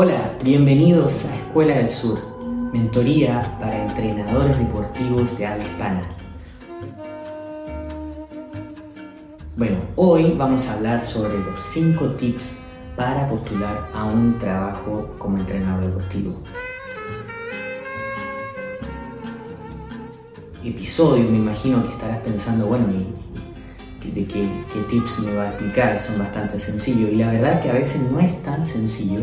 Hola, bienvenidos a Escuela del Sur, mentoría para entrenadores deportivos de habla hispana. Bueno, hoy vamos a hablar sobre los 5 tips para postular a un trabajo como entrenador deportivo. Episodio, me imagino que estarás pensando, bueno, de qué, tips me va a explicar, son bastante sencillos. Y la verdad que a veces no es tan sencillo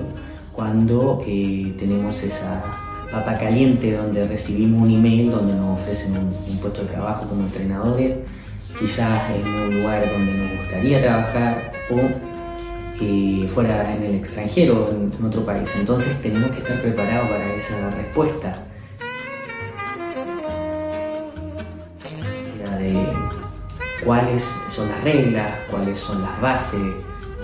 cuando eh, tenemos esa papa caliente donde recibimos un email donde nos ofrecen un, puesto de trabajo como entrenadores, quizás en un lugar donde nos gustaría trabajar o eh, fuera en el extranjero, en, en otro país. Entonces tenemos que estar preparados para esa respuesta. cuáles son las reglas, cuáles son las bases,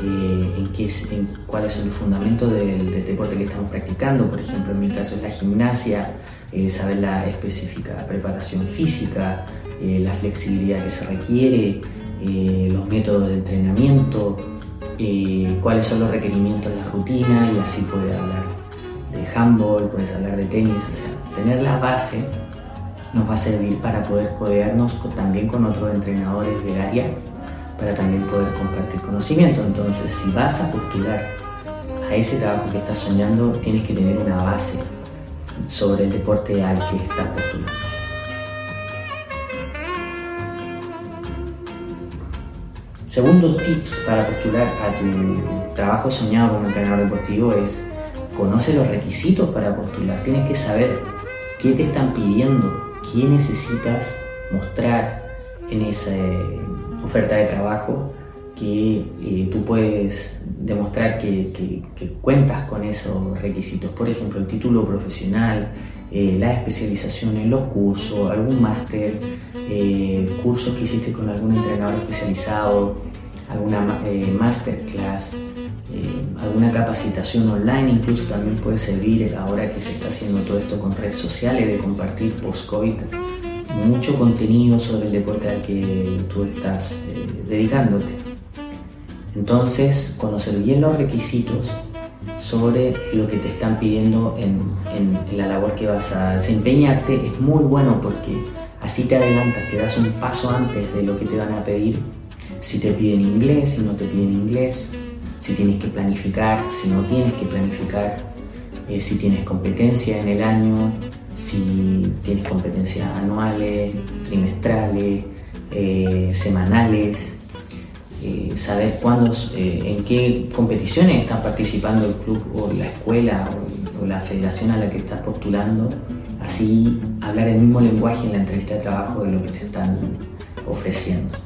eh, en, qué, en cuáles son los fundamentos del, deporte que estamos practicando. Por ejemplo, en mi caso es la gimnasia, eh, saber la específica preparación física, eh, la flexibilidad que se requiere, los métodos de entrenamiento, cuáles son los requerimientos en la rutina y así puedes hablar de handball, puedes hablar de tenis, o sea, tener la base nos va a servir para poder codearnos también con otros entrenadores del área, para también poder compartir conocimiento. Entonces, si vas a postular a ese trabajo que estás soñando, tienes que tener una base sobre el deporte al que estás postulando. Segundo tips para postular a tu trabajo soñado como entrenador deportivo es conoce los requisitos para postular. Tienes que saber qué te están pidiendo qué necesitas mostrar en esa eh, oferta de trabajo que eh, tú puedes demostrar que, cuentas con esos requisitos. Por ejemplo, el título profesional, eh, la especialización en los cursos, algún máster, cursos que hiciste con algún entrenador especializado, alguna masterclass, alguna capacitación online, incluso también puede servir ahora que se está haciendo todo esto con redes sociales, de compartir post-COVID mucho contenido sobre el deporte al que tú estás eh, dedicándote. Entonces, conocer bien los requisitos sobre lo que te están pidiendo en, en, la labor que vas a desempeñarte es muy bueno porque así te adelantas, te das un paso antes de lo que te van a pedir. Si te piden inglés, si no te piden inglés, si tienes que planificar, si no tienes que planificar, eh, si tienes competencia en el año, si tienes competencias anuales, trimestrales, eh, semanales, eh, saber cuándo, en qué competiciones están participando el club o la escuela o, o, la federación a la que estás postulando, así hablar el mismo lenguaje en la entrevista de trabajo de lo que te están ofreciendo.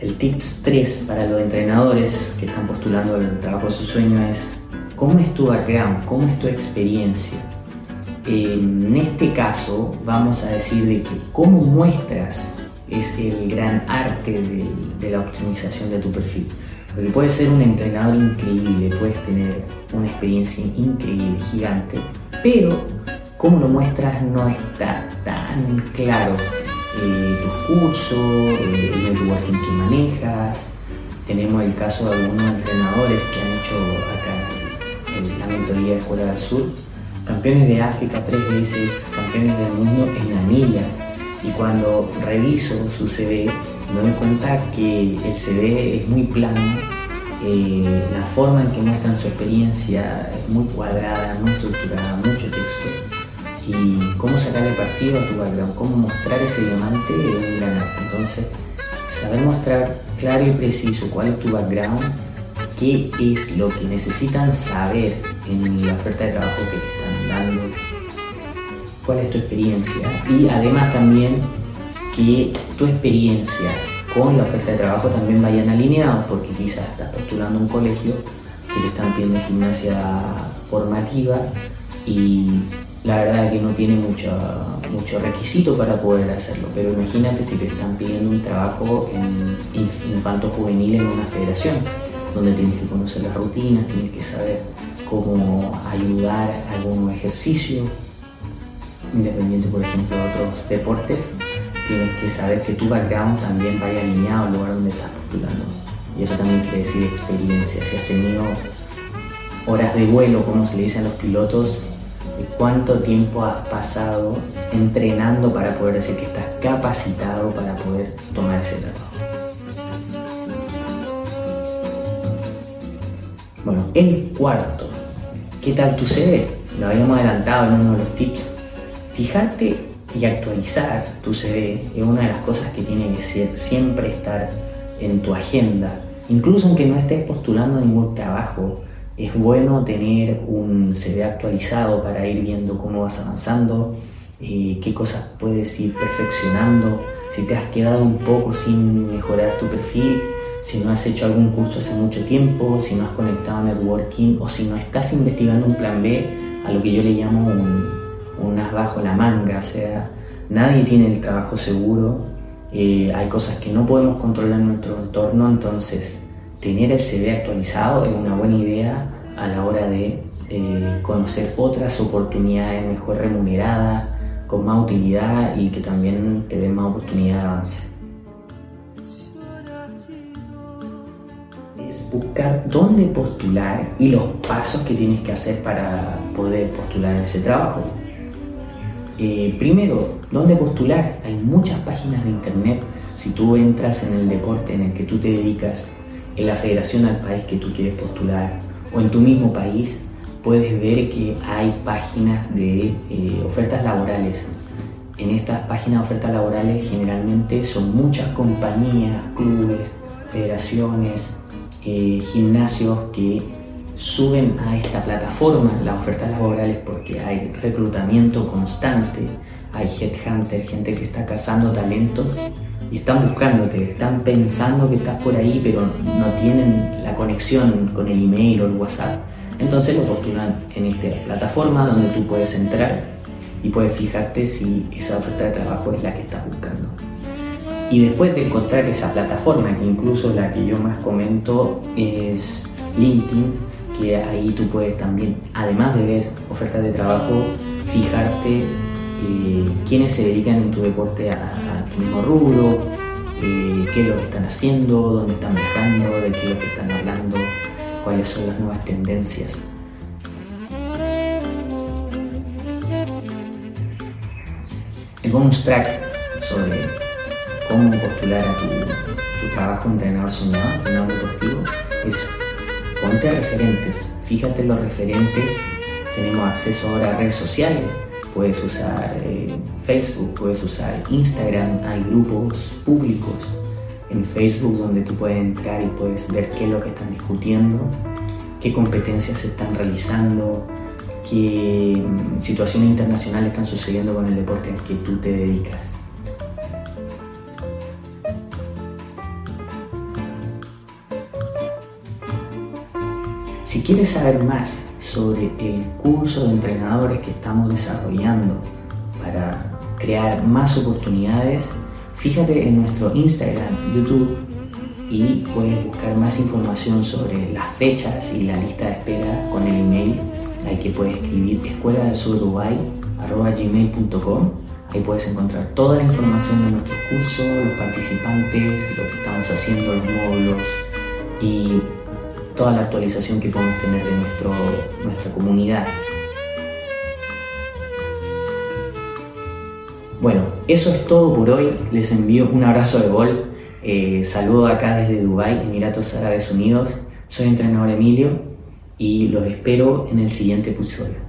El tips 3 para los entrenadores que están postulando el trabajo de su sueño es cómo es tu background, cómo es tu experiencia. En este caso vamos a decir de que cómo muestras es el gran arte de, la optimización de tu perfil. Porque puedes ser un entrenador increíble, puedes tener una experiencia increíble, gigante, pero cómo lo muestras no está tan claro eh, tus cursos, eh, el networking que manejas. Tenemos el caso de algunos entrenadores que han hecho acá la mentoría de Escuela del Sur, campeones de África tres veces, campeones del mundo en anillas. Y cuando reviso su CV, me doy cuenta que el CV es muy plano, eh, la forma en que muestran su experiencia es muy cuadrada, muy estructurada, mucho texto y cómo sacarle partido a tu background, cómo mostrar ese diamante es un gran arte. Entonces, saber mostrar claro y preciso cuál es tu background, qué es lo que necesitan saber en la oferta de trabajo que te están dando, cuál es tu experiencia y además también que tu experiencia con la oferta de trabajo también vayan alineados porque quizás estás postulando un colegio que te están pidiendo gimnasia formativa y la verdad es que no tiene mucho, mucho requisito para poder hacerlo, pero imagínate si te están pidiendo un trabajo en infanto juvenil en una federación, donde tienes que conocer las rutinas, tienes que saber cómo ayudar a algún ejercicio, independiente por ejemplo de otros deportes, tienes que saber que tu background también vaya alineado al lugar donde estás postulando y eso también quiere decir experiencia. Si has tenido horas de vuelo, como se le dice a los pilotos, cuánto tiempo has pasado entrenando para poder decir que estás capacitado para poder tomar ese trabajo. Bueno, el cuarto, ¿qué tal tu CV? Lo habíamos adelantado en uno de los tips. Fijarte y actualizar tu CV es una de las cosas que tiene que ser, siempre estar en tu agenda. Incluso aunque no estés postulando ningún trabajo, es bueno tener un CV actualizado para ir viendo cómo vas avanzando, eh, qué cosas puedes ir perfeccionando, si te has quedado un poco sin mejorar tu perfil, si no has hecho algún curso hace mucho tiempo, si no has conectado a networking o si no estás investigando un plan B, a lo que yo le llamo un, un as bajo la manga, o sea, nadie tiene el trabajo seguro, eh, hay cosas que no podemos controlar en nuestro entorno, entonces tener el CV actualizado es una buena idea a la hora de eh, conocer otras oportunidades mejor remuneradas, con más utilidad y que también te den más oportunidad de avance. Buscar dónde postular y los pasos que tienes que hacer para poder postular ese trabajo. Eh, primero, ¿dónde postular? Hay muchas páginas de internet. Si tú entras en el deporte en el que tú te dedicas, en la federación al país que tú quieres postular o en tu mismo país, puedes ver que hay páginas de eh, ofertas laborales. En estas páginas de ofertas laborales generalmente son muchas compañías, clubes, federaciones, eh, gimnasios que suben a esta plataforma las ofertas laborales porque hay reclutamiento constante, hay headhunter, gente que está cazando talentos y están buscándote, están pensando que estás por ahí, pero no tienen la conexión con el email o el WhatsApp. Entonces lo postulan en esta plataforma donde tú puedes entrar y puedes fijarte si esa oferta de trabajo es la que estás buscando. Y después de encontrar esa plataforma, que incluso la que yo más comento es LinkedIn, que ahí tú puedes también, además de ver ofertas de trabajo, fijarte eh, quiénes se dedican en tu deporte a, tu mismo rubro, eh, qué es lo que están haciendo, dónde están viajando, de qué es lo que están hablando, cuáles son las nuevas tendencias. El bonus track sobre cómo postular a tu, trabajo entrenador soñado, entrenador deportivo, es ponte referentes, fíjate los referentes, tenemos acceso ahora a redes sociales, puedes usar eh, Facebook, puedes usar Instagram, hay grupos públicos en Facebook donde tú puedes entrar y puedes ver qué es lo que están discutiendo, qué competencias se están realizando, qué mm, situaciones internacionales están sucediendo con el deporte al que tú te dedicas. Quieres saber más sobre el curso de entrenadores que estamos desarrollando para crear más oportunidades, fíjate en nuestro Instagram, YouTube y puedes buscar más información sobre las fechas y la lista de espera con el email al que puedes escribir escuela del sur gmail.com ahí puedes encontrar toda la información de nuestros cursos, los participantes, lo que estamos haciendo, los módulos y toda la actualización que podemos tener de nuestro, nuestra comunidad. Bueno, eso es todo por hoy. Les envío un abrazo de gol. Eh, saludo acá desde Dubai, Emiratos Árabes Unidos. Soy entrenador Emilio y los espero en el siguiente episodio.